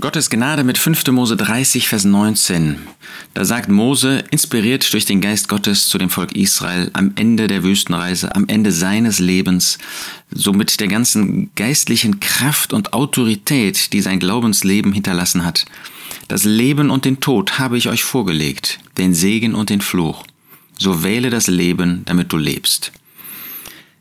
Gottes Gnade mit 5. Mose 30, Vers 19. Da sagt Mose, inspiriert durch den Geist Gottes zu dem Volk Israel am Ende der Wüstenreise, am Ende seines Lebens, so mit der ganzen geistlichen Kraft und Autorität, die sein Glaubensleben hinterlassen hat. Das Leben und den Tod habe ich euch vorgelegt, den Segen und den Fluch. So wähle das Leben, damit du lebst.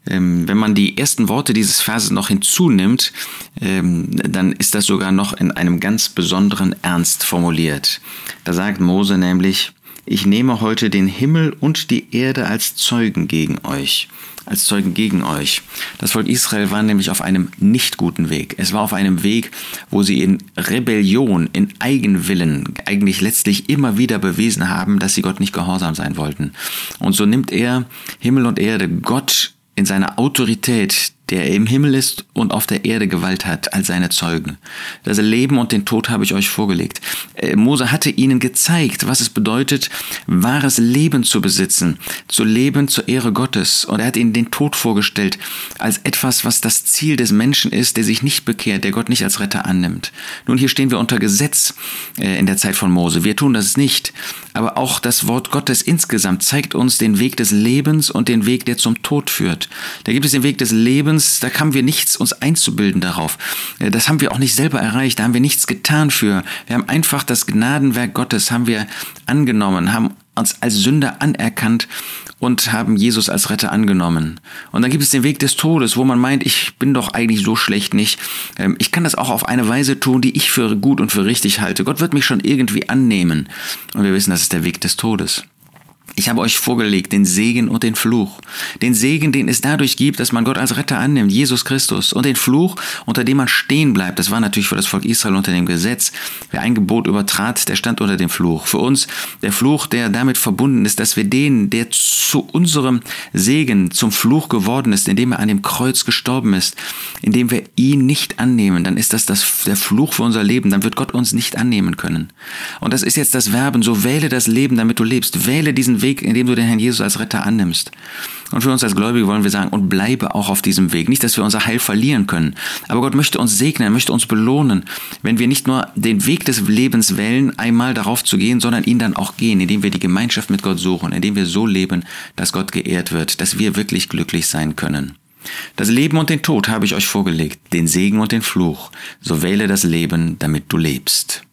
Ähm, wenn man die ersten Worte dieses Verses noch hinzunimmt, ähm, dann ist das sogar noch in einem ganz besonderen Ernst formuliert. Da sagt Mose nämlich, ich nehme heute den Himmel und die Erde als Zeugen gegen euch. Als Zeugen gegen euch. Das Volk Israel war nämlich auf einem nicht guten Weg. Es war auf einem Weg, wo sie in Rebellion, in Eigenwillen eigentlich letztlich immer wieder bewiesen haben, dass sie Gott nicht gehorsam sein wollten. Und so nimmt er Himmel und Erde, Gott in seiner Autorität, der im Himmel ist und auf der Erde Gewalt hat, als seine Zeugen. Das Leben und den Tod habe ich euch vorgelegt. Äh, Mose hatte ihnen gezeigt, was es bedeutet, wahres Leben zu besitzen, zu leben zur Ehre Gottes. Und er hat ihnen den Tod vorgestellt als etwas, was das Ziel des Menschen ist, der sich nicht bekehrt, der Gott nicht als Retter annimmt. Nun, hier stehen wir unter Gesetz äh, in der Zeit von Mose. Wir tun das nicht. Aber auch das Wort Gottes insgesamt zeigt uns den Weg des Lebens und den Weg, der zum Tod führt. Da gibt es den Weg des Lebens, da haben wir nichts uns einzubilden darauf. Äh, das haben wir auch nicht selber erreicht, da haben wir nichts getan für. Wir haben einfach das Gnadenwerk Gottes haben wir angenommen, haben uns als Sünder anerkannt und haben Jesus als Retter angenommen. Und dann gibt es den Weg des Todes, wo man meint, ich bin doch eigentlich so schlecht nicht. Ähm, ich kann das auch auf eine Weise tun, die ich für gut und für richtig halte. Gott wird mich schon irgendwie annehmen. Und wir wissen, das ist der Weg des Todes. Ich habe euch vorgelegt den Segen und den Fluch. Den Segen, den es dadurch gibt, dass man Gott als Retter annimmt, Jesus Christus. Und den Fluch, unter dem man stehen bleibt. Das war natürlich für das Volk Israel unter dem Gesetz. Wer ein Gebot übertrat, der stand unter dem Fluch. Für uns der Fluch, der damit verbunden ist, dass wir den, der zu unserem Segen zum Fluch geworden ist, indem er an dem Kreuz gestorben ist, indem wir ihn nicht annehmen, dann ist das, das der Fluch für unser Leben. Dann wird Gott uns nicht annehmen können. Und das ist jetzt das Verben. So wähle das Leben, damit du lebst. Wähle diesen Weg Weg, in dem du den Herrn Jesus als Retter annimmst. Und für uns als Gläubige wollen wir sagen, und bleibe auch auf diesem Weg. Nicht, dass wir unser Heil verlieren können, aber Gott möchte uns segnen, möchte uns belohnen, wenn wir nicht nur den Weg des Lebens wählen, einmal darauf zu gehen, sondern ihn dann auch gehen, indem wir die Gemeinschaft mit Gott suchen, indem wir so leben, dass Gott geehrt wird, dass wir wirklich glücklich sein können. Das Leben und den Tod habe ich euch vorgelegt, den Segen und den Fluch. So wähle das Leben, damit du lebst.